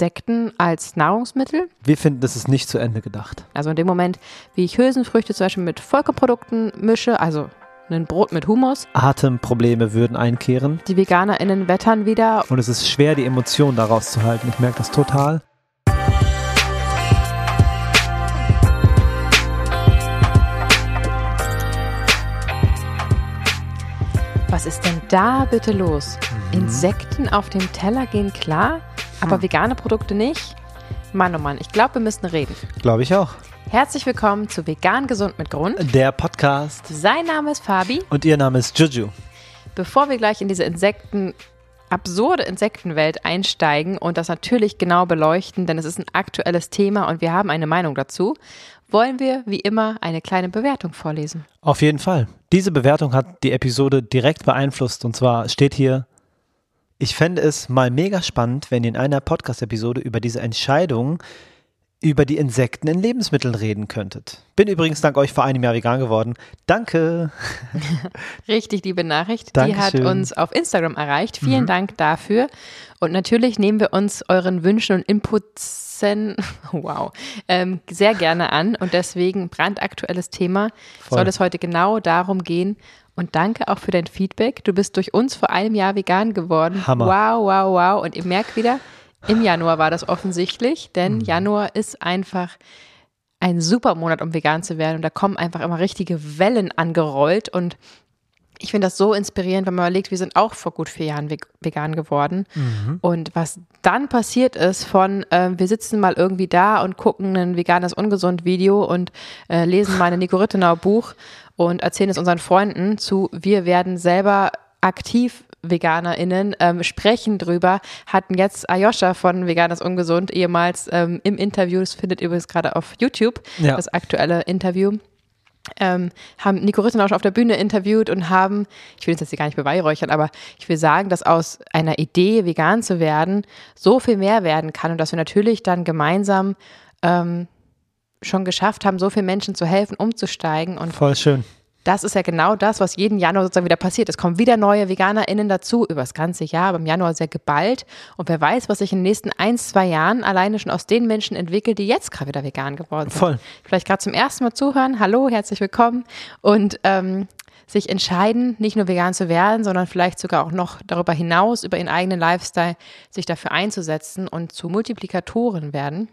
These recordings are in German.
Insekten als Nahrungsmittel. Wir finden, das ist nicht zu Ende gedacht. Also in dem Moment, wie ich Hülsenfrüchte zum Beispiel mit Vollkornprodukten mische, also ein Brot mit Humus. Atemprobleme würden einkehren. Die VeganerInnen wettern wieder. Und es ist schwer, die Emotionen daraus zu halten. Ich merke das total. Was ist denn da bitte los? Mhm. Insekten auf dem Teller gehen klar, aber hm. vegane Produkte nicht? Mann, oh Mann, ich glaube, wir müssen reden. Glaube ich auch. Herzlich willkommen zu Vegan Gesund mit Grund. Der Podcast. Sein Name ist Fabi. Und ihr Name ist Juju. Bevor wir gleich in diese Insekten, absurde Insektenwelt einsteigen und das natürlich genau beleuchten, denn es ist ein aktuelles Thema und wir haben eine Meinung dazu, wollen wir wie immer eine kleine Bewertung vorlesen. Auf jeden Fall. Diese Bewertung hat die Episode direkt beeinflusst und zwar steht hier, ich fände es mal mega spannend, wenn ihr in einer Podcast-Episode über diese Entscheidung über die Insekten in Lebensmitteln reden könntet. Bin übrigens dank euch vor einem Jahr vegan geworden. Danke. Richtig liebe Nachricht. Dankeschön. Die hat uns auf Instagram erreicht. Vielen mhm. Dank dafür. Und natürlich nehmen wir uns euren Wünschen und Inputs, wow, ähm, sehr gerne an. Und deswegen brandaktuelles Thema Voll. soll es heute genau darum gehen. Und danke auch für dein Feedback. Du bist durch uns vor einem Jahr vegan geworden. Hammer. Wow, wow, wow. Und ihr merkt wieder, im Januar war das offensichtlich, denn mhm. Januar ist einfach ein super Monat, um vegan zu werden. Und da kommen einfach immer richtige Wellen angerollt. Und ich finde das so inspirierend, wenn man überlegt, wir sind auch vor gut vier Jahren vegan geworden. Mhm. Und was dann passiert ist von, äh, wir sitzen mal irgendwie da und gucken ein veganes Ungesund-Video und äh, lesen mal ein Nico Rittenau Buch und erzählen es unseren Freunden zu, wir werden selber aktiv VeganerInnen ähm, sprechen drüber, hatten jetzt Ayosha von Veganes Ungesund ehemals ähm, im Interview, das findet ihr übrigens gerade auf YouTube, ja. das aktuelle Interview. Ähm, haben Nico Rittenausch auf der Bühne interviewt und haben, ich will jetzt hier gar nicht beweihräuchern, aber ich will sagen, dass aus einer Idee, vegan zu werden, so viel mehr werden kann und dass wir natürlich dann gemeinsam ähm, schon geschafft haben, so vielen Menschen zu helfen, umzusteigen. Und Voll schön das ist ja genau das, was jeden Januar sozusagen wieder passiert. Es kommen wieder neue VeganerInnen dazu über das ganze Jahr, aber im Januar sehr geballt. Und wer weiß, was sich in den nächsten ein, zwei Jahren alleine schon aus den Menschen entwickelt, die jetzt gerade wieder vegan geworden sind. Voll. Vielleicht gerade zum ersten Mal zuhören. Hallo, herzlich willkommen. Und ähm, sich entscheiden, nicht nur vegan zu werden, sondern vielleicht sogar auch noch darüber hinaus, über ihren eigenen Lifestyle, sich dafür einzusetzen und zu Multiplikatoren werden.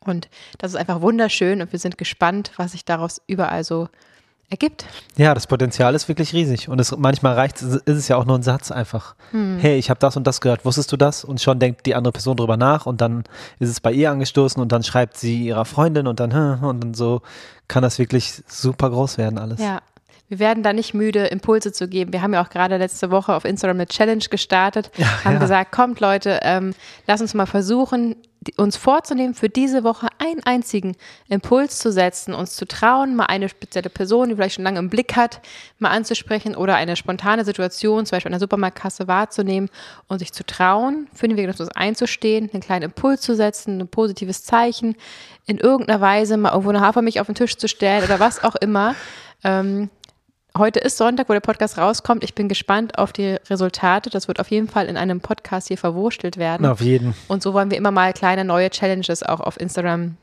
Und das ist einfach wunderschön und wir sind gespannt, was sich daraus überall so ergibt. Ja, das Potenzial ist wirklich riesig. Und es, manchmal reicht ist es ja auch nur ein Satz einfach. Hm. Hey, ich habe das und das gehört, wusstest du das? Und schon denkt die andere Person drüber nach und dann ist es bei ihr angestoßen und dann schreibt sie ihrer Freundin und dann, und dann so kann das wirklich super groß werden alles. Ja. Wir werden da nicht müde, Impulse zu geben. Wir haben ja auch gerade letzte Woche auf Instagram eine Challenge gestartet, ja, haben ja. gesagt, kommt Leute, ähm, lass uns mal versuchen, uns vorzunehmen, für diese Woche einen einzigen Impuls zu setzen, uns zu trauen, mal eine spezielle Person, die vielleicht schon lange im Blick hat, mal anzusprechen oder eine spontane Situation, zum Beispiel an der Supermarktkasse wahrzunehmen und sich zu trauen, für den Veganismus einzustehen, einen kleinen Impuls zu setzen, ein positives Zeichen, in irgendeiner Weise mal irgendwo eine Hafermilch auf den Tisch zu stellen oder was auch immer. Ähm, Heute ist Sonntag, wo der Podcast rauskommt. Ich bin gespannt auf die Resultate. Das wird auf jeden Fall in einem Podcast hier verwurstelt werden. Auf jeden. Und so wollen wir immer mal kleine neue Challenges auch auf Instagram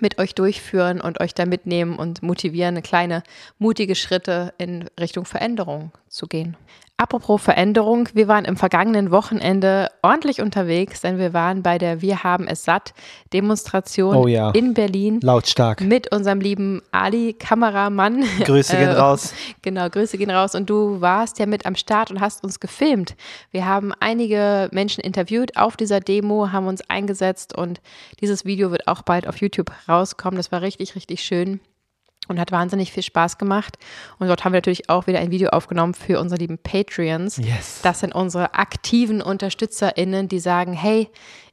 mit euch durchführen und euch da mitnehmen und motivieren, kleine mutige Schritte in Richtung Veränderung zu gehen. Apropos Veränderung, wir waren im vergangenen Wochenende ordentlich unterwegs, denn wir waren bei der Wir haben es satt Demonstration oh ja. in Berlin. Lautstark. Mit unserem lieben Ali, Kameramann. Grüße gehen äh, raus. Genau, Grüße gehen raus. Und du warst ja mit am Start und hast uns gefilmt. Wir haben einige Menschen interviewt auf dieser Demo, haben uns eingesetzt und dieses Video wird auch bald auf YouTube rauskommen. Das war richtig, richtig schön und hat wahnsinnig viel Spaß gemacht. Und dort haben wir natürlich auch wieder ein Video aufgenommen für unsere lieben Patreons. Yes. Das sind unsere aktiven UnterstützerInnen, die sagen, hey,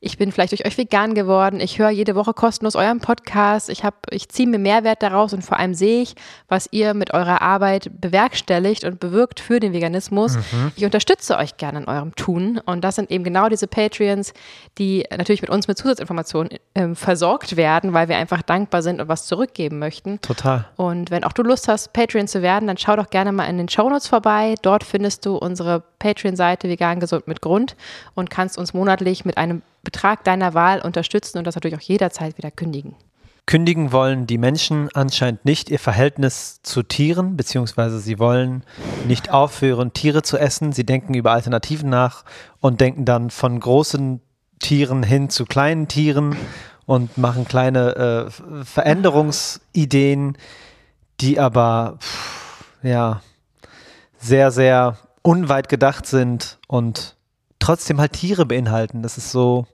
ich bin vielleicht durch euch vegan geworden, ich höre jede Woche kostenlos euren Podcast, ich, hab, ich ziehe mir Mehrwert daraus und vor allem sehe ich, was ihr mit eurer Arbeit bewerkstelligt und bewirkt für den Veganismus. Mhm. Ich unterstütze euch gerne in eurem Tun. Und das sind eben genau diese Patreons, die natürlich mit uns mit Zusatzinformationen äh, versorgt werden, weil wir einfach dankbar sind und was zurückgeben möchten. Total. Und wenn auch du Lust hast, Patreon zu werden, dann schau doch gerne mal in den Shownotes vorbei. Dort findest du unsere Patreon-Seite Vegan Gesund mit Grund und kannst uns monatlich mit einem Betrag deiner Wahl unterstützen und das natürlich auch jederzeit wieder kündigen. Kündigen wollen die Menschen anscheinend nicht ihr Verhältnis zu Tieren, beziehungsweise sie wollen nicht aufhören, Tiere zu essen. Sie denken über Alternativen nach und denken dann von großen Tieren hin zu kleinen Tieren und machen kleine äh, Veränderungsideen, die aber pff, ja sehr, sehr unweit gedacht sind und trotzdem halt Tiere beinhalten. Das ist so,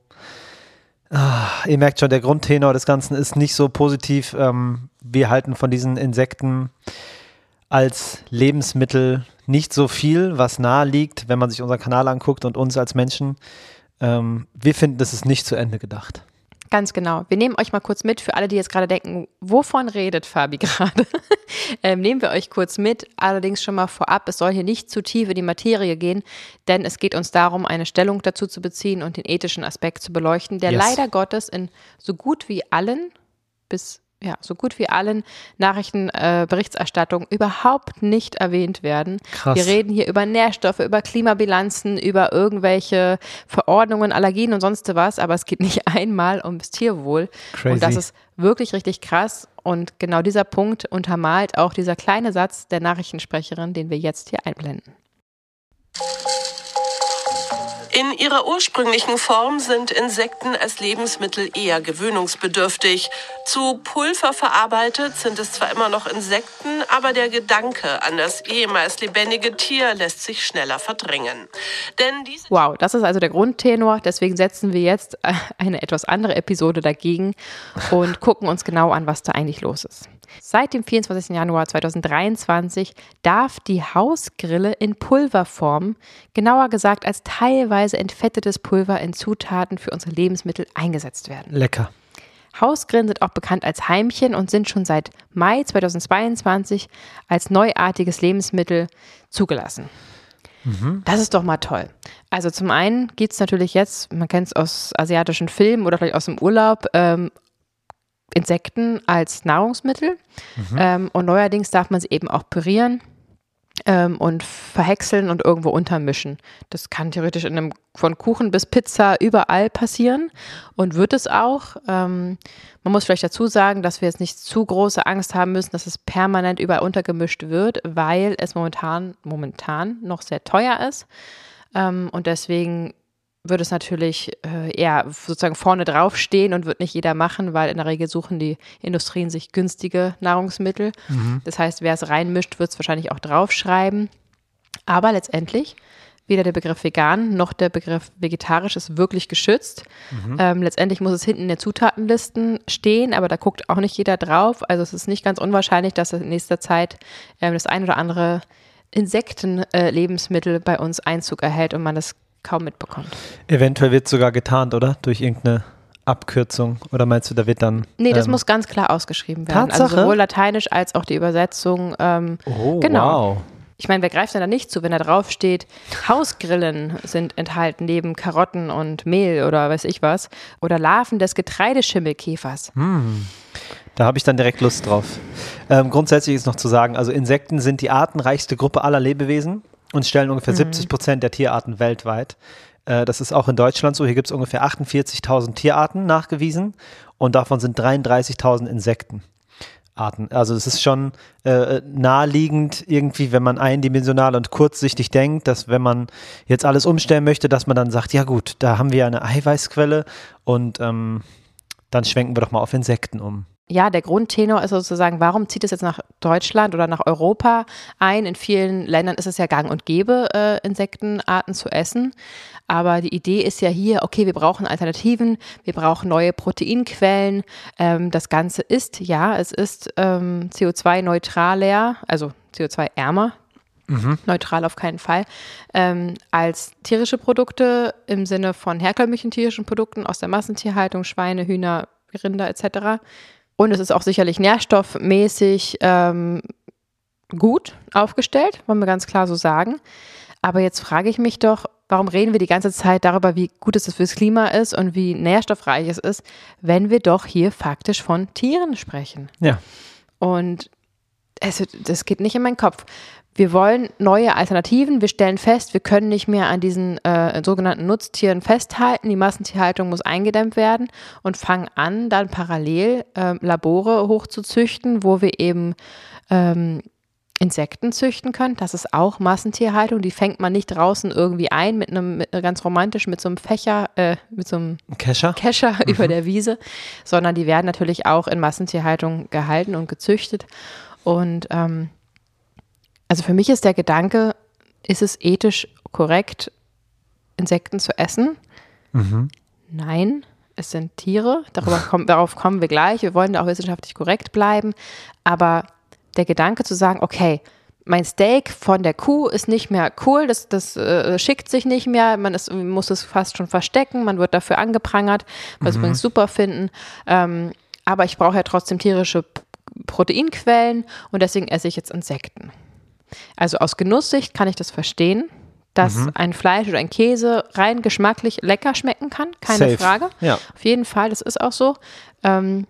ah, ihr merkt schon, der Grundtenor des Ganzen ist nicht so positiv. Ähm, wir halten von diesen Insekten als Lebensmittel nicht so viel, was nahe liegt, wenn man sich unseren Kanal anguckt und uns als Menschen. Ähm, wir finden, das ist nicht zu Ende gedacht. Ganz genau. Wir nehmen euch mal kurz mit für alle, die jetzt gerade denken, wovon redet Fabi gerade? ähm, nehmen wir euch kurz mit. Allerdings schon mal vorab, es soll hier nicht zu tief in die Materie gehen, denn es geht uns darum, eine Stellung dazu zu beziehen und den ethischen Aspekt zu beleuchten, der yes. leider Gottes in so gut wie allen bis ja, so gut wie allen Nachrichtenberichterstattungen äh, überhaupt nicht erwähnt werden. Krass. Wir reden hier über Nährstoffe, über Klimabilanzen, über irgendwelche Verordnungen, Allergien und sonst was, aber es geht nicht einmal ums Tierwohl. Crazy. Und das ist wirklich richtig krass. Und genau dieser Punkt untermalt auch dieser kleine Satz der Nachrichtensprecherin, den wir jetzt hier einblenden. In ihrer ursprünglichen Form sind Insekten als Lebensmittel eher gewöhnungsbedürftig. Zu Pulver verarbeitet sind es zwar immer noch Insekten, aber der Gedanke an das ehemals lebendige Tier lässt sich schneller verdrängen. Denn wow, das ist also der Grundtenor. Deswegen setzen wir jetzt äh, eine etwas andere Episode dagegen und gucken uns genau an, was da eigentlich los ist. Seit dem 24. Januar 2023 darf die Hausgrille in Pulverform, genauer gesagt als teilweise entfettetes Pulver in Zutaten für unsere Lebensmittel eingesetzt werden. Lecker. Hausgrillen sind auch bekannt als Heimchen und sind schon seit Mai 2022 als neuartiges Lebensmittel zugelassen. Mhm. Das ist doch mal toll. Also zum einen geht es natürlich jetzt, man kennt es aus asiatischen Filmen oder vielleicht aus dem Urlaub, ähm, Insekten als Nahrungsmittel. Mhm. Ähm, und neuerdings darf man sie eben auch pürieren ähm, und verhäckseln und irgendwo untermischen. Das kann theoretisch in einem von Kuchen bis Pizza überall passieren und wird es auch. Ähm, man muss vielleicht dazu sagen, dass wir jetzt nicht zu große Angst haben müssen, dass es permanent überall untergemischt wird, weil es momentan, momentan noch sehr teuer ist. Ähm, und deswegen wird es natürlich äh, eher sozusagen vorne drauf stehen und wird nicht jeder machen, weil in der Regel suchen die Industrien sich günstige Nahrungsmittel. Mhm. Das heißt, wer es reinmischt, wird es wahrscheinlich auch draufschreiben. Aber letztendlich weder der Begriff vegan noch der Begriff vegetarisch ist wirklich geschützt. Mhm. Ähm, letztendlich muss es hinten in den Zutatenlisten stehen, aber da guckt auch nicht jeder drauf. Also es ist nicht ganz unwahrscheinlich, dass in nächster Zeit ähm, das ein oder andere Insektenlebensmittel äh, bei uns Einzug erhält und man das kaum mitbekommt. Eventuell wird es sogar getarnt, oder? Durch irgendeine Abkürzung? Oder meinst du, da wird dann. Nee, das ähm, muss ganz klar ausgeschrieben werden. Also Tatsache? Also sowohl lateinisch als auch die Übersetzung. Ähm, oh, genau. Wow. Ich meine, wer greift denn da nicht zu, wenn da drauf steht, Hausgrillen sind enthalten neben Karotten und Mehl oder weiß ich was. Oder Larven des Getreideschimmelkäfers. Hm. Da habe ich dann direkt Lust drauf. Ähm, grundsätzlich ist noch zu sagen, also Insekten sind die artenreichste Gruppe aller Lebewesen und stellen ungefähr mhm. 70 Prozent der Tierarten weltweit. Äh, das ist auch in Deutschland so. Hier gibt es ungefähr 48.000 Tierarten nachgewiesen und davon sind 33.000 Insekten. Arten. Also es ist schon äh, naheliegend irgendwie, wenn man eindimensional und kurzsichtig denkt, dass wenn man jetzt alles umstellen möchte, dass man dann sagt, ja gut, da haben wir eine Eiweißquelle und ähm, dann schwenken wir doch mal auf Insekten um ja, der Grundtenor ist sozusagen, warum zieht es jetzt nach Deutschland oder nach Europa ein? In vielen Ländern ist es ja gang und gäbe, äh, Insektenarten zu essen. Aber die Idee ist ja hier, okay, wir brauchen Alternativen, wir brauchen neue Proteinquellen. Ähm, das Ganze ist, ja, es ist ähm, CO2-neutraler, also CO2-ärmer, Mhm. neutral auf keinen Fall, ähm, als tierische Produkte im Sinne von herkömmlichen tierischen Produkten aus der Massentierhaltung, Schweine, Hühner, Rinder etc. Und es ist auch sicherlich nährstoffmäßig ähm, gut aufgestellt, wollen wir ganz klar so sagen. Aber jetzt frage ich mich doch, warum reden wir die ganze Zeit darüber, wie gut es fürs Klima ist und wie nährstoffreich es ist, wenn wir doch hier faktisch von Tieren sprechen? Ja. Und es, das geht nicht in meinen Kopf. Wir wollen neue Alternativen. Wir stellen fest, wir können nicht mehr an diesen äh, sogenannten Nutztieren festhalten. Die Massentierhaltung muss eingedämmt werden und fangen an, dann parallel äh, Labore hochzuzüchten, wo wir eben ähm, Insekten züchten können. Das ist auch Massentierhaltung. Die fängt man nicht draußen irgendwie ein mit einem mit, ganz romantisch mit so einem Fächer, äh, mit so einem Kescher, Kescher mhm. über der Wiese, sondern die werden natürlich auch in Massentierhaltung gehalten und gezüchtet. Und ähm, also für mich ist der Gedanke, ist es ethisch korrekt, Insekten zu essen? Mhm. Nein, es sind Tiere. Darüber kommen, darauf kommen wir gleich. Wir wollen da auch wissenschaftlich korrekt bleiben. Aber der Gedanke zu sagen, okay, mein Steak von der Kuh ist nicht mehr cool, das, das äh, schickt sich nicht mehr, man ist, muss es fast schon verstecken, man wird dafür angeprangert, was mhm. übrigens super finden. Ähm, aber ich brauche ja trotzdem tierische Proteinquellen und deswegen esse ich jetzt Insekten. Also aus Genusssicht kann ich das verstehen, dass mhm. ein Fleisch oder ein Käse rein geschmacklich lecker schmecken kann, keine Safe. Frage. Ja. Auf jeden Fall, das ist auch so. Ähm,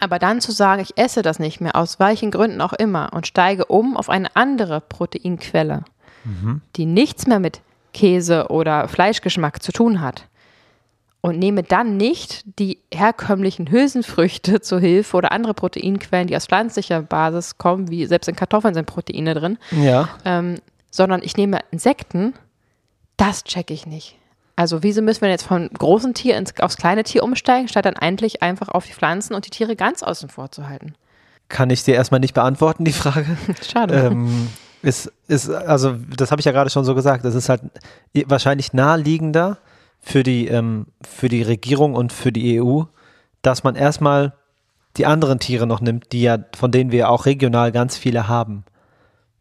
aber dann zu sagen, ich esse das nicht mehr, aus welchen Gründen auch immer, und steige um auf eine andere Proteinquelle, mhm. die nichts mehr mit Käse oder Fleischgeschmack zu tun hat, und nehme dann nicht die herkömmlichen Hülsenfrüchte zur Hilfe oder andere Proteinquellen, die aus pflanzlicher Basis kommen, wie selbst in Kartoffeln sind Proteine drin, ja. ähm, sondern ich nehme Insekten, das checke ich nicht. Also wieso müssen wir jetzt von großen Tier ins, aufs kleine Tier umsteigen, statt dann eigentlich einfach auf die Pflanzen und die Tiere ganz außen vor zu halten? Kann ich dir erstmal nicht beantworten, die Frage. Schade. Ähm, ist, ist, also, das habe ich ja gerade schon so gesagt, es ist halt wahrscheinlich naheliegender, für die, ähm, für die Regierung und für die EU, dass man erstmal die anderen Tiere noch nimmt, die ja, von denen wir auch regional ganz viele haben,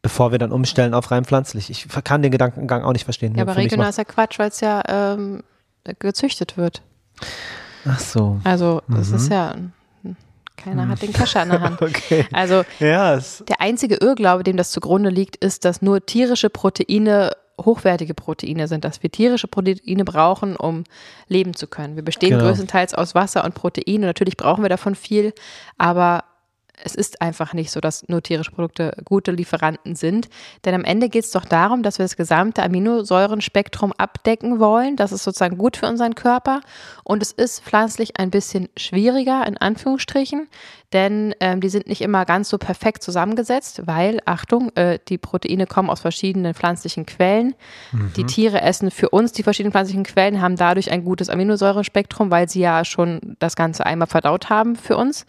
bevor wir dann umstellen auf rein pflanzlich. Ich kann den Gedankengang auch nicht verstehen. Ja, aber regional ist ja Quatsch, weil es ja ähm, gezüchtet wird. Ach so. Also, das mhm. ist ja. Keiner hat den Kescher in der Hand. okay. Also ja, der einzige Irrglaube, dem das zugrunde liegt, ist, dass nur tierische Proteine hochwertige Proteine sind, dass wir tierische Proteine brauchen, um leben zu können. Wir bestehen genau. größtenteils aus Wasser und Protein und natürlich brauchen wir davon viel, aber es ist einfach nicht so, dass nur tierische Produkte gute Lieferanten sind. Denn am Ende geht es doch darum, dass wir das gesamte Aminosäurenspektrum abdecken wollen. Das ist sozusagen gut für unseren Körper. Und es ist pflanzlich ein bisschen schwieriger, in Anführungsstrichen, denn ähm, die sind nicht immer ganz so perfekt zusammengesetzt, weil, Achtung, äh, die Proteine kommen aus verschiedenen pflanzlichen Quellen. Mhm. Die Tiere essen für uns die verschiedenen pflanzlichen Quellen, haben dadurch ein gutes Aminosäurenspektrum, weil sie ja schon das Ganze einmal verdaut haben für uns.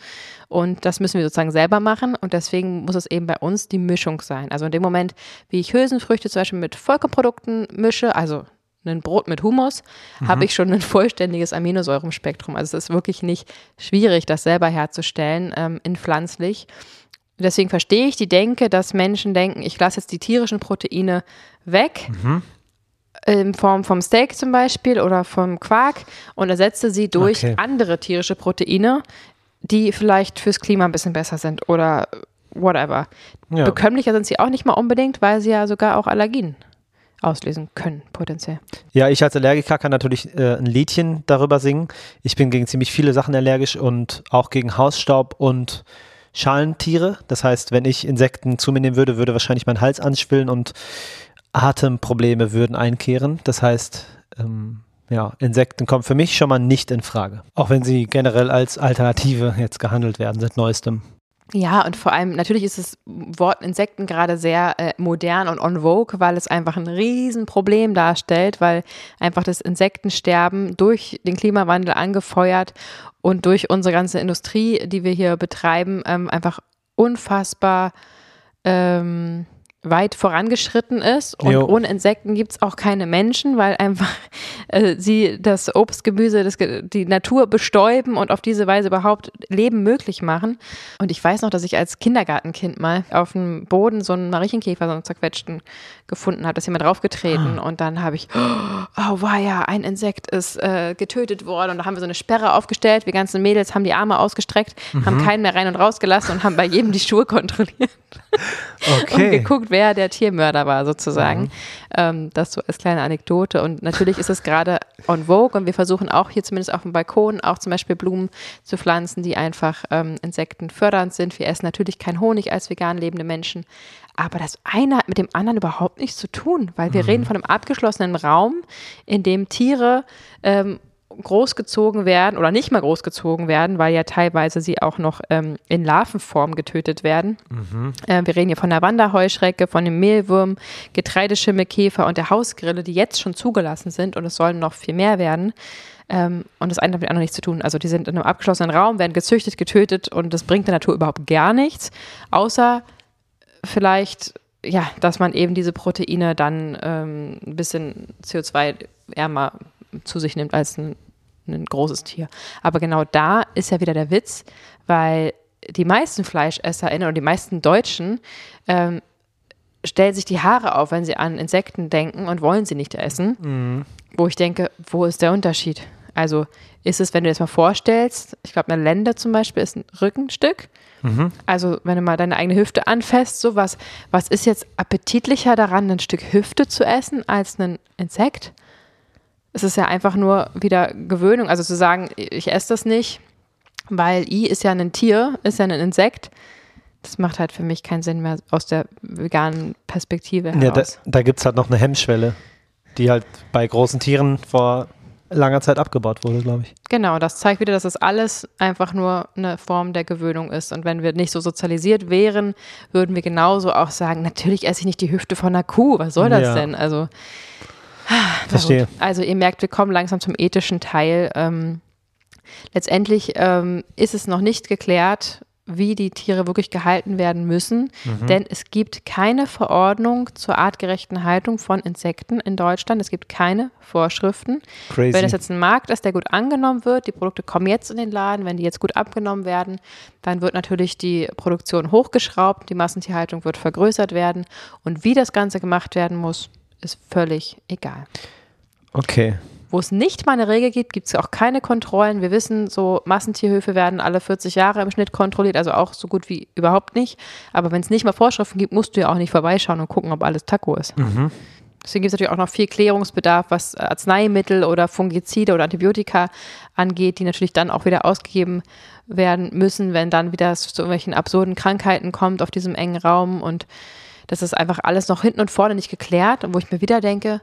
Und das müssen wir sozusagen selber machen. Und deswegen muss es eben bei uns die Mischung sein. Also in dem Moment, wie ich Hülsenfrüchte zum Beispiel mit Vollkornprodukten mische, also ein Brot mit Humus, mhm. habe ich schon ein vollständiges Aminosäurenspektrum. Also es ist wirklich nicht schwierig, das selber herzustellen ähm, in pflanzlich. Deswegen verstehe ich die Denke, dass Menschen denken, ich lasse jetzt die tierischen Proteine weg. Mhm. In Form vom Steak zum Beispiel oder vom Quark und ersetze sie durch okay. andere tierische Proteine, die vielleicht fürs Klima ein bisschen besser sind oder whatever. Ja. Bekömmlicher sind sie auch nicht mal unbedingt, weil sie ja sogar auch Allergien auslösen können, potenziell. Ja, ich als Allergiker kann natürlich äh, ein Liedchen darüber singen. Ich bin gegen ziemlich viele Sachen allergisch und auch gegen Hausstaub und Schalentiere. Das heißt, wenn ich Insekten zu mir nehmen würde, würde wahrscheinlich mein Hals anschwillen und Atemprobleme würden einkehren. Das heißt, ähm, ja, Insekten kommen für mich schon mal nicht in Frage. Auch wenn sie generell als Alternative jetzt gehandelt werden seit neuestem. Ja, und vor allem, natürlich ist das Wort Insekten gerade sehr äh, modern und on vogue, weil es einfach ein Riesenproblem darstellt, weil einfach das Insektensterben durch den Klimawandel angefeuert und durch unsere ganze Industrie, die wir hier betreiben, ähm, einfach unfassbar ähm, weit vorangeschritten ist und jo. ohne Insekten gibt es auch keine Menschen, weil einfach äh, sie das Obst, Gemüse, das, die Natur bestäuben und auf diese Weise überhaupt Leben möglich machen. Und ich weiß noch, dass ich als Kindergartenkind mal auf dem Boden so einen Marienkäfer, so einen zerquetschten, gefunden habe, dass jemand draufgetreten ah. und dann habe ich, oh wow, ja, ein Insekt ist äh, getötet worden und da haben wir so eine Sperre aufgestellt. Wir ganzen Mädels haben die Arme ausgestreckt, mhm. haben keinen mehr rein und rausgelassen und haben bei jedem die Schuhe kontrolliert. Okay. und geguckt, wer der Tiermörder war, sozusagen. Mhm. Ähm, das so als kleine Anekdote. Und natürlich ist es gerade on vogue und wir versuchen auch hier zumindest auf dem Balkon auch zum Beispiel Blumen zu pflanzen, die einfach ähm, insektenfördernd sind. Wir essen natürlich kein Honig als vegan lebende Menschen. Aber das eine hat mit dem anderen überhaupt nichts zu tun, weil wir mhm. reden von einem abgeschlossenen Raum, in dem Tiere ähm, großgezogen werden oder nicht mal großgezogen werden, weil ja teilweise sie auch noch ähm, in Larvenform getötet werden. Mhm. Äh, wir reden hier von der Wanderheuschrecke, von dem Mehlwurm, Getreideschimmelkäfer und der Hausgrille, die jetzt schon zugelassen sind und es sollen noch viel mehr werden. Ähm, und das eine hat mit dem anderen nichts zu tun. Also die sind in einem abgeschlossenen Raum, werden gezüchtet, getötet und das bringt der Natur überhaupt gar nichts, außer vielleicht ja, dass man eben diese Proteine dann ähm, ein bisschen CO2-ärmer zu sich nimmt als ein, ein großes Tier. Aber genau da ist ja wieder der Witz, weil die meisten FleischesserInnen oder die meisten Deutschen ähm, stellen sich die Haare auf, wenn sie an Insekten denken und wollen sie nicht essen. Mhm. Wo ich denke, wo ist der Unterschied? Also ist es, wenn du dir das mal vorstellst, ich glaube, eine Lende zum Beispiel ist ein Rückenstück. Mhm. Also wenn du mal deine eigene Hüfte anfasst, so was, was ist jetzt appetitlicher daran, ein Stück Hüfte zu essen als ein Insekt? Es ist ja einfach nur wieder Gewöhnung. Also zu sagen, ich esse das nicht, weil I ist ja ein Tier, ist ja ein Insekt. Das macht halt für mich keinen Sinn mehr aus der veganen Perspektive heraus. Ja, da, da gibt es halt noch eine Hemmschwelle, die halt bei großen Tieren vor langer Zeit abgebaut wurde, glaube ich. Genau, das zeigt wieder, dass das alles einfach nur eine Form der Gewöhnung ist. Und wenn wir nicht so sozialisiert wären, würden wir genauso auch sagen, natürlich esse ich nicht die Hüfte von einer Kuh. Was soll das ja. denn? Also Verstehe. Also ihr merkt, wir kommen langsam zum ethischen Teil. Ähm, letztendlich ähm, ist es noch nicht geklärt, wie die Tiere wirklich gehalten werden müssen, mhm. denn es gibt keine Verordnung zur artgerechten Haltung von Insekten in Deutschland. Es gibt keine Vorschriften. Crazy. Wenn es jetzt ein Markt ist, der gut angenommen wird, die Produkte kommen jetzt in den Laden, wenn die jetzt gut abgenommen werden, dann wird natürlich die Produktion hochgeschraubt, die Massentierhaltung wird vergrößert werden und wie das Ganze gemacht werden muss, ist völlig egal. Okay. Wo es nicht mal eine Regel gibt, gibt es auch keine Kontrollen. Wir wissen, so Massentierhöfe werden alle 40 Jahre im Schnitt kontrolliert, also auch so gut wie überhaupt nicht. Aber wenn es nicht mal Vorschriften gibt, musst du ja auch nicht vorbeischauen und gucken, ob alles Taco ist. Mhm. Deswegen gibt es natürlich auch noch viel Klärungsbedarf, was Arzneimittel oder Fungizide oder Antibiotika angeht, die natürlich dann auch wieder ausgegeben werden müssen, wenn dann wieder zu irgendwelchen absurden Krankheiten kommt auf diesem engen Raum und das ist einfach alles noch hinten und vorne nicht geklärt und wo ich mir wieder denke,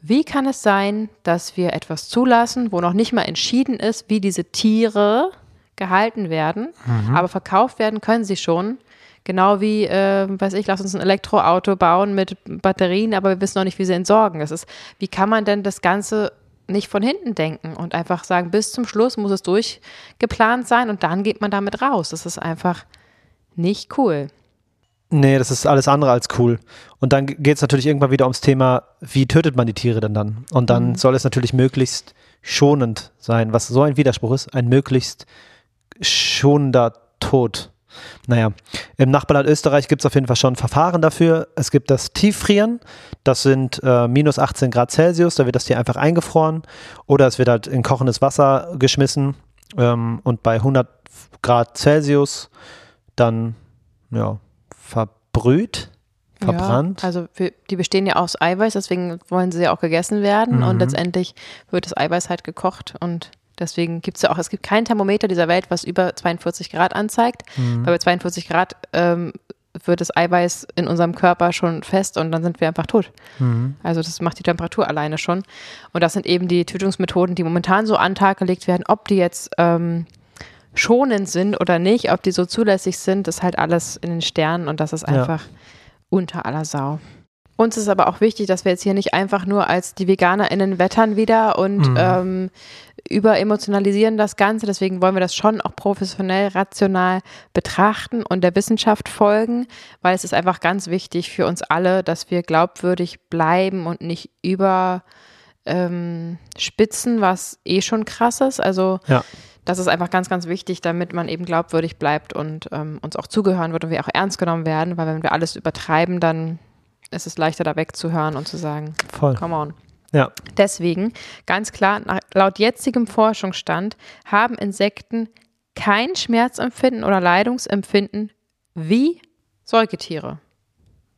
wie kann es sein, dass wir etwas zulassen, wo noch nicht mal entschieden ist, wie diese Tiere gehalten werden, mhm. aber verkauft werden können sie schon. Genau wie, äh, weiß ich, lass uns ein Elektroauto bauen mit Batterien, aber wir wissen noch nicht, wie sie entsorgen. Das ist, wie kann man denn das Ganze nicht von hinten denken und einfach sagen, bis zum Schluss muss es durchgeplant sein und dann geht man damit raus. Das ist einfach nicht cool. Nee, das ist alles andere als cool. Und dann geht es natürlich irgendwann wieder ums Thema, wie tötet man die Tiere denn dann? Und dann mhm. soll es natürlich möglichst schonend sein, was so ein Widerspruch ist, ein möglichst schonender Tod. Naja, im Nachbarland Österreich gibt es auf jeden Fall schon Verfahren dafür. Es gibt das Tieffrieren, das sind äh, minus 18 Grad Celsius, da wird das Tier einfach eingefroren oder es wird halt in kochendes Wasser geschmissen ähm, und bei 100 Grad Celsius dann, ja, verbrüht, verbrannt. Ja, also wir, die bestehen ja aus Eiweiß, deswegen wollen sie ja auch gegessen werden mhm. und letztendlich wird das Eiweiß halt gekocht und deswegen gibt es ja auch, es gibt kein Thermometer dieser Welt, was über 42 Grad anzeigt, mhm. weil bei 42 Grad ähm, wird das Eiweiß in unserem Körper schon fest und dann sind wir einfach tot. Mhm. Also das macht die Temperatur alleine schon. Und das sind eben die Tötungsmethoden, die momentan so an Tag gelegt werden. Ob die jetzt ähm, schonend sind oder nicht, ob die so zulässig sind, ist halt alles in den Sternen und das ist einfach ja. unter aller Sau. Uns ist aber auch wichtig, dass wir jetzt hier nicht einfach nur als die VeganerInnen wettern wieder und mhm. ähm, überemotionalisieren das Ganze. Deswegen wollen wir das schon auch professionell, rational betrachten und der Wissenschaft folgen, weil es ist einfach ganz wichtig für uns alle, dass wir glaubwürdig bleiben und nicht über ähm, spitzen, was eh schon krass ist. Also ja das ist einfach ganz, ganz wichtig, damit man eben glaubwürdig bleibt und ähm, uns auch zugehören wird und wir auch ernst genommen werden, weil wenn wir alles übertreiben, dann ist es leichter da wegzuhören und zu sagen, Voll. come on. Ja. Deswegen, ganz klar, laut jetzigem Forschungsstand haben Insekten kein Schmerzempfinden oder Leidungsempfinden wie Säugetiere.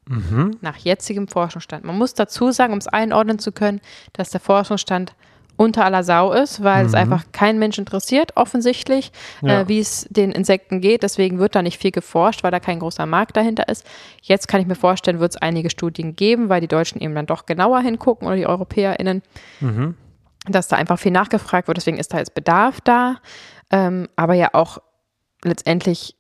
Mhm. Nach jetzigem Forschungsstand. Man muss dazu sagen, um es einordnen zu können, dass der Forschungsstand unter aller Sau ist, weil es Mhm. einfach kein Mensch interessiert, offensichtlich, Ja. äh, wie es den Insekten geht. Deswegen wird da nicht viel geforscht, weil da kein großer Markt dahinter ist. Jetzt kann ich mir vorstellen, wird es einige Studien geben, weil die Deutschen eben dann doch genauer hingucken oder die EuropäerInnen, Mhm. dass da einfach viel nachgefragt wird. Deswegen ist da jetzt Bedarf da. Ähm, aber ja auch letztendlich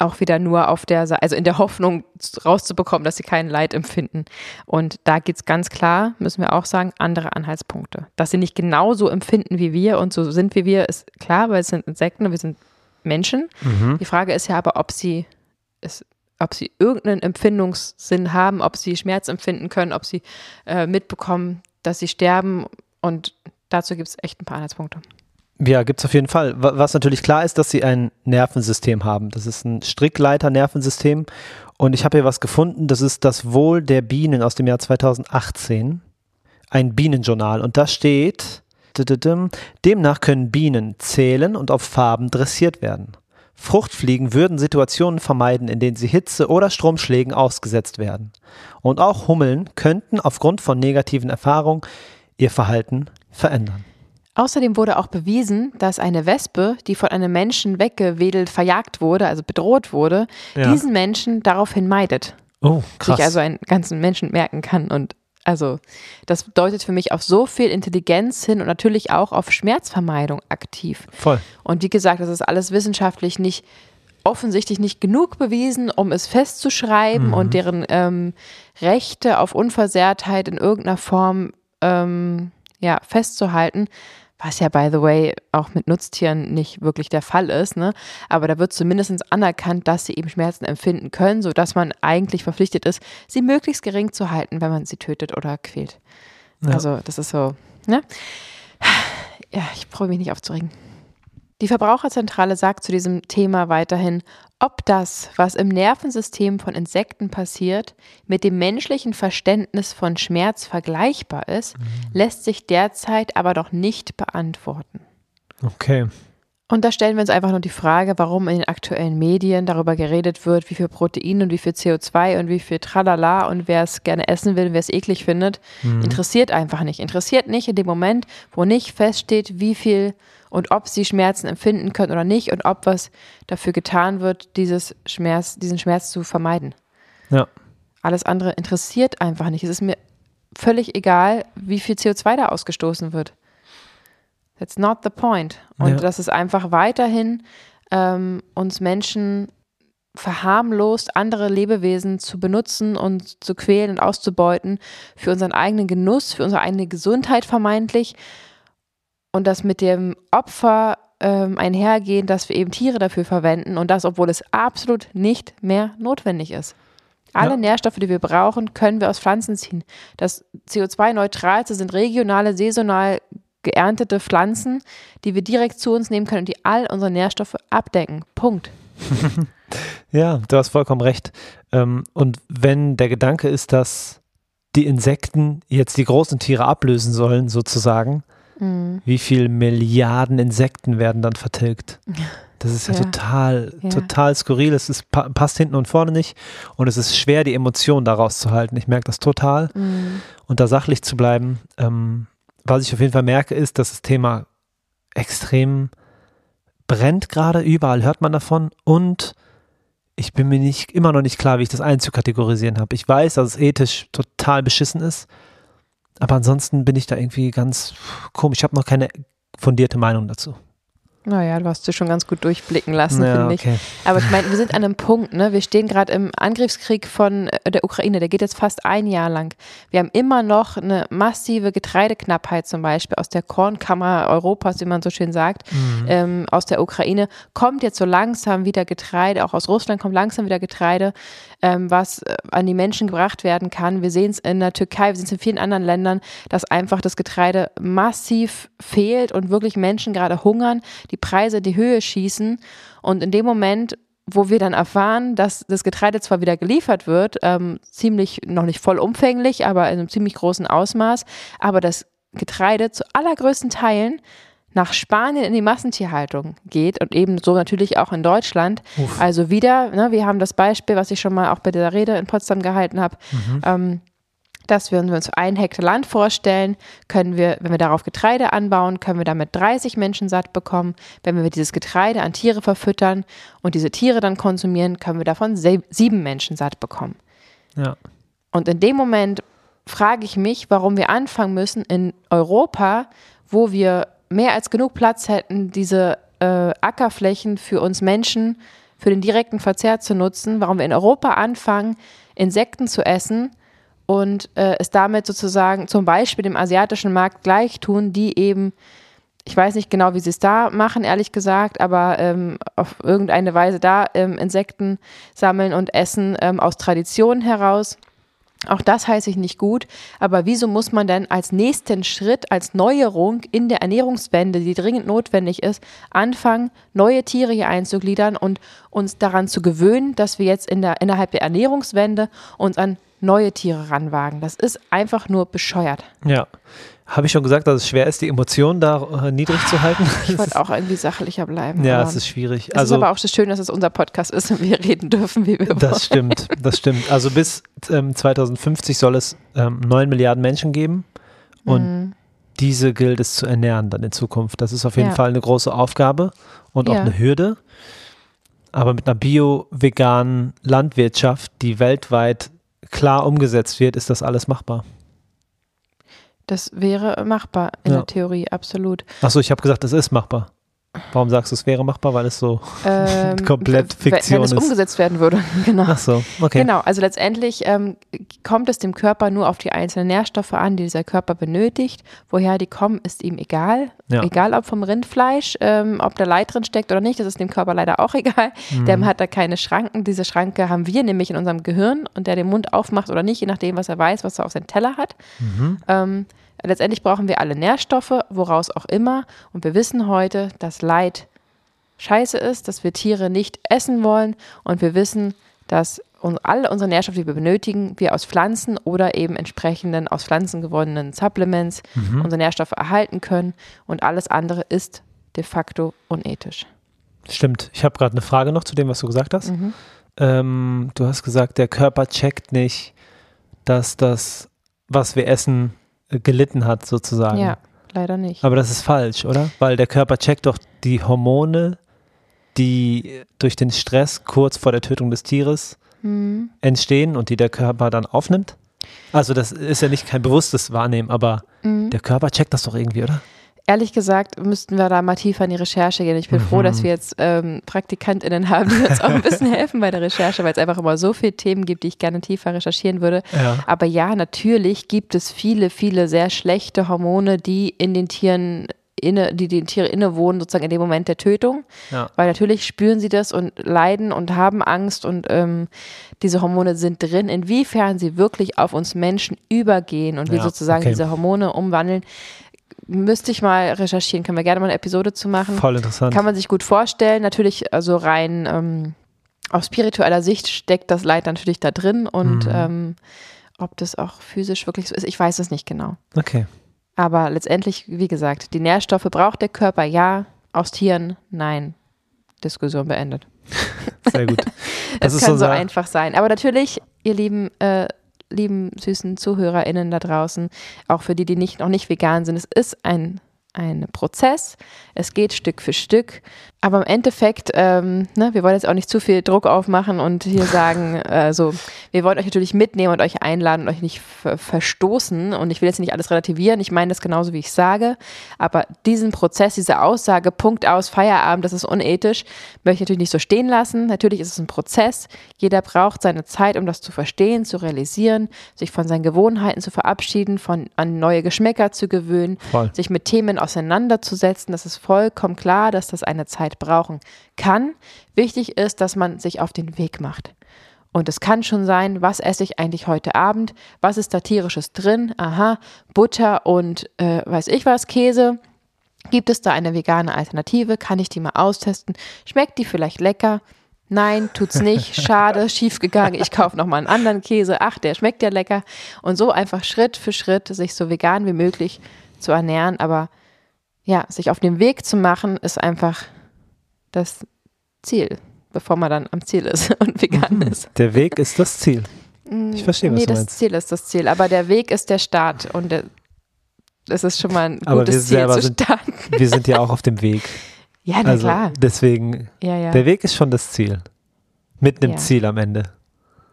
auch wieder nur auf der also in der Hoffnung rauszubekommen, dass sie kein Leid empfinden. Und da geht es ganz klar, müssen wir auch sagen, andere Anhaltspunkte. Dass sie nicht genauso empfinden wie wir und so sind wie wir, ist klar, weil es sind Insekten und wir sind Menschen. Mhm. Die Frage ist ja aber, ob sie es ob sie irgendeinen Empfindungssinn haben, ob sie Schmerz empfinden können, ob sie äh, mitbekommen, dass sie sterben. Und dazu gibt es echt ein paar Anhaltspunkte. Ja, gibt es auf jeden Fall. Wa- Was natürlich klar ist, dass sie ein Nervensystem haben. Das ist ein Strickleiter-Nervensystem. Und ich habe hier was gefunden, das ist das Wohl der Bienen aus dem Jahr 2018. Ein Bienenjournal. Und da steht, demnach können Bienen zählen und auf Farben dressiert werden. Fruchtfliegen würden Situationen vermeiden, in denen sie Hitze oder Stromschlägen ausgesetzt werden. Und auch Hummeln könnten aufgrund von negativen Erfahrungen ihr Verhalten verändern. Außerdem wurde auch bewiesen, dass eine Wespe, die von einem Menschen weggewedelt, verjagt wurde, also bedroht wurde, Ja. diesen Menschen daraufhin meidet. Oh, krass. Sich also einen ganzen Menschen merken kann. Und also das deutet für mich auf so viel Intelligenz hin und natürlich auch auf Schmerzvermeidung aktiv. Voll. Und wie gesagt, das ist alles wissenschaftlich nicht offensichtlich nicht genug bewiesen, um es festzuschreiben und deren ähm, Rechte auf Unversehrtheit in irgendeiner Form ähm, ja, festzuhalten. Was ja, by the way, auch mit Nutztieren nicht wirklich der Fall ist. Ne? Aber da wird zumindest anerkannt, dass sie eben Schmerzen empfinden können, sodass man eigentlich verpflichtet ist, sie möglichst gering zu halten, wenn man sie tötet oder quält. Ja. Also, das ist so. Ne? Ja, ich freue mich nicht aufzuregen. Die Verbraucherzentrale sagt zu diesem Thema weiterhin, ob das, was im Nervensystem von Insekten passiert, mit dem menschlichen Verständnis von Schmerz vergleichbar ist, lässt sich derzeit aber noch nicht beantworten. Okay. Und da stellen wir uns einfach nur die Frage, warum in den aktuellen Medien darüber geredet wird, wie viel Protein und wie viel CO2 und wie viel Tralala und wer es gerne essen will, wer es eklig findet, interessiert einfach nicht. Interessiert nicht in dem Moment, wo nicht feststeht, wie viel und ob sie Schmerzen empfinden können oder nicht und ob was dafür getan wird, dieses Schmerz, diesen Schmerz zu vermeiden. Ja. Alles andere interessiert einfach nicht. Es ist mir völlig egal, wie viel CO2 da ausgestoßen wird. That's not the point. Und Ja. dass es einfach weiterhin ähm, uns Menschen verharmlost, andere Lebewesen zu benutzen und zu quälen und auszubeuten für unseren eigenen Genuss, für unsere eigene Gesundheit vermeintlich. Und das mit dem Opfer ähm, einhergehen, dass wir eben Tiere dafür verwenden und das, obwohl es absolut nicht mehr notwendig ist. Alle Ja. Nährstoffe, die wir brauchen, können wir aus Pflanzen ziehen. Das CO2-neutralste sind regionale, saisonal geerntete Pflanzen, die wir direkt zu uns nehmen können und die all unsere Nährstoffe abdecken. Punkt. Ja, du hast vollkommen recht. Ähm, und wenn der Gedanke ist, dass die Insekten jetzt die großen Tiere ablösen sollen, sozusagen, Mhm. wie viel Milliarden Insekten werden dann vertilgt? Das ist ja, Ja. total, Ja. total skurril. Es ist, pa passt hinten und vorne nicht. Und es ist schwer, die Emotionen daraus zu halten. Ich merke das total. Mhm. Und da sachlich zu bleiben. Ähm, was ich auf jeden Fall merke, ist, dass das Thema extrem brennt gerade. Überall hört man davon. Und ich bin mir nicht, immer noch nicht klar, wie ich das einzukategorisieren habe. Ich weiß, dass es ethisch total beschissen ist. Aber ansonsten bin ich da irgendwie ganz komisch. Ich habe noch keine fundierte Meinung dazu. Naja, du hast dich schon ganz gut durchblicken lassen, Ja, finde ich. okay. Aber ich meine, wir sind an einem Punkt, ne? Wir stehen gerade im Angriffskrieg von äh, der Ukraine, der geht jetzt fast ein Jahr lang. Wir haben immer noch eine massive Getreideknappheit zum Beispiel aus der Kornkammer Europas, wie man so schön sagt, Mhm. ähm, aus der Ukraine. Kommt jetzt so langsam wieder Getreide, auch aus Russland kommt langsam wieder Getreide, ähm, was äh, an die Menschen gebracht werden kann. Wir sehen es in der Türkei, wir sehen es in vielen anderen Ländern, dass einfach das Getreide massiv fehlt und wirklich Menschen gerade hungern, die Preise in die Höhe schießen. Und in dem Moment, wo wir dann erfahren, dass das Getreide zwar wieder geliefert wird, ähm, ziemlich, noch nicht vollumfänglich, aber in einem ziemlich großen Ausmaß, aber das Getreide zu allergrößten Teilen nach Spanien in die Massentierhaltung geht und ebenso natürlich auch in Deutschland. Uff. Also wieder, ne, wir haben das Beispiel, was ich schon mal auch bei der Rede in Potsdam gehalten habe, mhm. ähm, dass wir uns ein Hektar Land vorstellen, können wir, wenn wir darauf Getreide anbauen, können wir damit 30 Menschen satt bekommen. Wenn wir dieses Getreide an Tiere verfüttern und diese Tiere dann konsumieren, können wir davon sieben Menschen satt bekommen. Ja. Und in dem Moment frage ich mich, warum wir anfangen müssen in Europa, wo wir mehr als genug Platz hätten, diese äh, Ackerflächen für uns Menschen, für den direkten Verzehr zu nutzen, warum wir in Europa anfangen, Insekten zu essen und äh, es damit sozusagen zum Beispiel dem asiatischen Markt gleich tun, die eben, ich weiß nicht genau, wie sie es da machen, ehrlich gesagt, aber ähm, auf irgendeine Weise da ähm, Insekten sammeln und essen ähm, aus Tradition heraus. Auch das heiße ich nicht gut, aber wieso muss man denn als nächsten Schritt, als Neuerung in der Ernährungswende, die dringend notwendig ist, anfangen, neue Tiere hier einzugliedern und uns daran zu gewöhnen, dass wir jetzt in der, innerhalb der Ernährungswende uns an neue Tiere ranwagen? Das ist einfach nur bescheuert. Ja. Habe ich schon gesagt, dass es schwer ist, die Emotionen da äh, niedrig zu halten? Ich wollte auch irgendwie sachlicher bleiben. Ja, es ist schwierig. Es also, ist aber auch das Schöne, dass es unser Podcast ist und wir reden dürfen, wie wir das wollen. Das stimmt, das stimmt. Also bis ähm, 2050 soll es ähm, 9 Milliarden Menschen geben und mhm. diese gilt es zu ernähren dann in Zukunft. Das ist auf jeden ja. Fall eine große Aufgabe und auch ja. eine Hürde. Aber mit einer bio-veganen Landwirtschaft, die weltweit klar umgesetzt wird, ist das alles machbar. Das wäre machbar in ja. der Theorie, absolut. Achso, ich habe gesagt, es ist machbar. Warum sagst du, es wäre machbar? Weil es so ähm, komplett Fiktion ist. Wenn es umgesetzt werden würde, genau. Ach so, okay. Genau, also letztendlich ähm, kommt es dem Körper nur auf die einzelnen Nährstoffe an, die dieser Körper benötigt. Woher die kommen, ist ihm egal. Ja. Egal ob vom Rindfleisch, ähm, ob da Leid drin steckt oder nicht, das ist dem Körper leider auch egal. Mhm. Der hat da keine Schranken. Diese Schranke haben wir nämlich in unserem Gehirn und der den Mund aufmacht oder nicht, je nachdem, was er weiß, was er auf seinem Teller hat. Mhm. Letztendlich brauchen wir alle Nährstoffe, woraus auch immer. Und wir wissen heute, dass Leid scheiße ist, dass wir Tiere nicht essen wollen. Und wir wissen, dass alle unsere Nährstoffe, die wir benötigen, wir aus Pflanzen oder eben entsprechenden aus Pflanzen gewonnenen Supplements mhm. unsere Nährstoffe erhalten können. Und alles andere ist de facto unethisch. Stimmt. Ich habe gerade eine Frage noch zu dem, was du gesagt hast. Mhm. Ähm, du hast gesagt, der Körper checkt nicht, dass das, was wir essen, gelitten hat, sozusagen. Ja, leider nicht. Aber das ist falsch, oder? Weil der Körper checkt doch die Hormone, die durch den Stress kurz vor der Tötung des Tieres mhm. entstehen und die der Körper dann aufnimmt. Also das ist ja nicht kein bewusstes Wahrnehmen, aber mhm. der Körper checkt das doch irgendwie, oder? Ehrlich gesagt, müssten wir da mal tiefer in die Recherche gehen. Ich bin mhm. froh, dass wir jetzt ähm, PraktikantInnen haben, die uns auch ein bisschen helfen bei der Recherche, weil es einfach immer so viele Themen gibt, die ich gerne tiefer recherchieren würde. Ja. Aber ja, natürlich gibt es viele, viele sehr schlechte Hormone, die in den Tieren inne, die den Tiere innewohnen, sozusagen in dem Moment der Tötung. Ja. Weil natürlich spüren sie das und leiden und haben Angst und ähm, diese Hormone sind drin. Inwiefern sie wirklich auf uns Menschen übergehen und ja, wir sozusagen okay. diese Hormone umwandeln, müsste ich mal recherchieren, können wir gerne mal eine Episode zu machen. Voll interessant. Kann man sich gut vorstellen. Natürlich, also rein ähm, aus spiritueller Sicht steckt das Leid natürlich da drin und mhm. ähm, ob das auch physisch wirklich so ist, ich weiß es nicht genau. Okay. Aber letztendlich, wie gesagt, die Nährstoffe braucht der Körper, ja. Aus Tieren, nein. Diskussion beendet. Sehr gut. Das es kann so, so einfach sein. Aber natürlich, ihr lieben äh, lieben süßen ZuhörerInnen da draußen, auch für die, die nicht, noch nicht vegan sind, es ist ein, ein Prozess. Es geht Stück für Stück. Aber im Endeffekt, ähm, ne, wir wollen jetzt auch nicht zu viel Druck aufmachen und hier sagen, äh, so, wir wollen euch natürlich mitnehmen und euch einladen und euch nicht verstoßen. Und ich will jetzt nicht alles relativieren, ich meine das genauso, wie ich sage. Aber diesen Prozess, diese Aussage, Punkt aus, Feierabend, das ist unethisch, möchte ich natürlich nicht so stehen lassen. Natürlich ist es ein Prozess. Jeder braucht seine Zeit, um das zu verstehen, zu realisieren, sich von seinen Gewohnheiten zu verabschieden, von an neue Geschmäcker zu gewöhnen, Voll. sich mit Themen auseinanderzusetzen. Das ist vollkommen klar, dass das eine Zeit Zeit brauchen kann. Wichtig ist, dass man sich auf den Weg macht. Und es kann schon sein, was esse ich eigentlich heute Abend? Was ist da tierisches drin? Aha, Butter und äh, weiß ich was, Käse. Gibt es da eine vegane Alternative? Kann ich die mal austesten? Schmeckt die vielleicht lecker? Nein, tut's nicht. Schade, schiefgegangen. Ich kaufe nochmal einen anderen Käse. Ach, der schmeckt ja lecker. Und so einfach Schritt für Schritt sich so vegan wie möglich zu ernähren. Aber ja, sich auf den Weg zu machen, ist einfach das Ziel, bevor man dann am Ziel ist und vegan Mhm. ist. Der Weg ist das Ziel. Ich verstehe, was nee, du das meinst. Ziel ist das Ziel, aber der Weg ist der Start und der, das ist schon mal ein Aber gutes Ziel zu sind- starten. Wir sind ja auch auf dem Weg. Ja, na Also klar. deswegen, Ja, ja. der Weg ist schon das Ziel. Mit einem Ja. Ziel am Ende.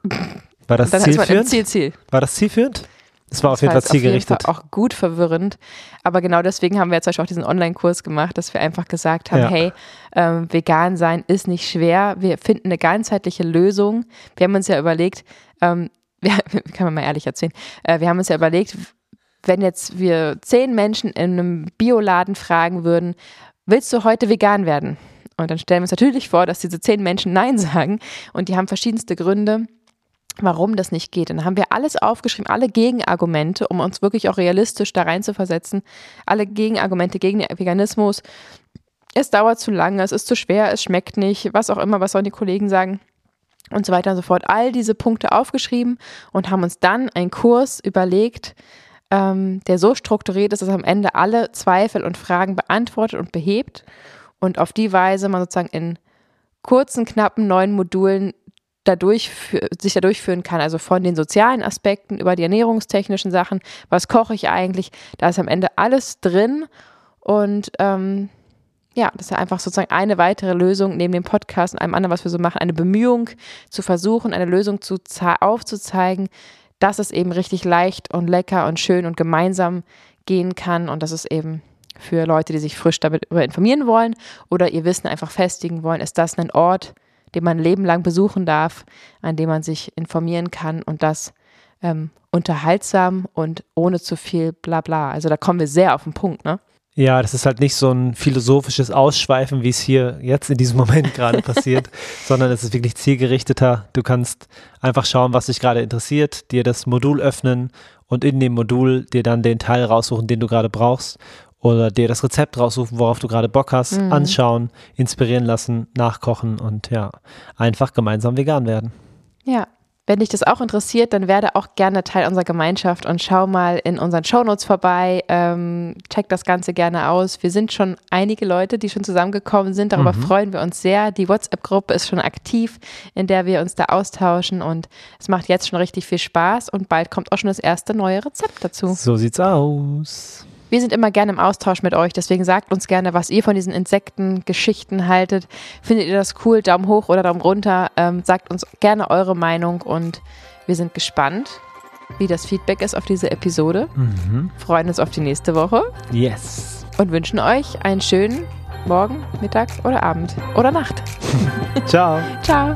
War das zielführend? Ziel, Ziel. War das zielführend? Es war auf Das jeden Fall zielgerichtet. Fall auch gut verwirrend. Aber genau deswegen haben wir jetzt auch diesen Online-Kurs gemacht, dass wir einfach gesagt haben, Ja. hey, ähm, vegan sein ist nicht schwer. Wir finden eine ganzheitliche Lösung. Wir haben uns ja überlegt, ähm, wir, kann man mal ehrlich erzählen, äh, wir haben uns ja überlegt, wenn jetzt wir zehn Menschen in einem Bioladen fragen würden, willst du heute vegan werden? Und dann stellen wir uns natürlich vor, dass diese zehn Menschen Nein sagen und die haben verschiedenste Gründe warum das nicht geht. Und dann haben wir alles aufgeschrieben, alle Gegenargumente, um uns wirklich auch realistisch da rein zu versetzen. Alle Gegenargumente gegen den Veganismus. Es dauert zu lange, es ist zu schwer, es schmeckt nicht, was auch immer, was sollen die Kollegen sagen und so weiter und so fort. All diese Punkte aufgeschrieben und haben uns dann einen Kurs überlegt, ähm, der so strukturiert ist, dass am Ende alle Zweifel und Fragen beantwortet und behebt und auf die Weise man sozusagen in kurzen, knappen neun Modulen dadurch sich da durchführen kann, also von den sozialen Aspekten über die ernährungstechnischen Sachen, was koche ich eigentlich, da ist am Ende alles drin und ähm, ja, das ist einfach sozusagen eine weitere Lösung neben dem Podcast und allem anderen, was wir so machen, eine Bemühung zu versuchen, eine Lösung zu ze- aufzuzeigen, dass es eben richtig leicht und lecker und schön und gemeinsam gehen kann und das ist eben für Leute, die sich frisch darüber informieren wollen oder ihr Wissen einfach festigen wollen, ist das ein Ort, den man ein Leben lang besuchen darf, an dem man sich informieren kann und das ähm, unterhaltsam und ohne zu viel Blabla. Also da kommen wir sehr auf den Punkt, ne? Ja, das ist halt nicht so ein philosophisches Ausschweifen, wie es hier jetzt in diesem Moment gerade passiert, sondern es ist wirklich zielgerichteter. Du kannst einfach schauen, was dich gerade interessiert, dir das Modul öffnen und in dem Modul dir dann den Teil raussuchen, den du gerade brauchst oder dir das Rezept raussuchen, worauf du gerade Bock hast, Mhm. anschauen, inspirieren lassen, nachkochen und ja, einfach gemeinsam vegan werden. Ja. Wenn dich das auch interessiert, dann werde auch gerne Teil unserer Gemeinschaft und schau mal in unseren Shownotes vorbei. Ähm, check das Ganze gerne aus. Wir sind schon einige Leute, die schon zusammengekommen sind. Darüber Mhm. freuen wir uns sehr. Die WhatsApp-Gruppe ist schon aktiv, in der wir uns da austauschen und es macht jetzt schon richtig viel Spaß und bald kommt auch schon das erste neue Rezept dazu. So sieht's aus. Wir sind immer gerne im Austausch mit euch, deswegen sagt uns gerne, was ihr von diesen Insektengeschichten haltet. Findet ihr das cool? Daumen hoch oder Daumen runter? Ähm, sagt uns gerne eure Meinung und wir sind gespannt, wie das Feedback ist auf diese Episode. Mhm. Freuen uns auf die nächste Woche Yes. und wünschen euch einen schönen Morgen, Mittag oder Abend oder Nacht. Ciao. Ciao.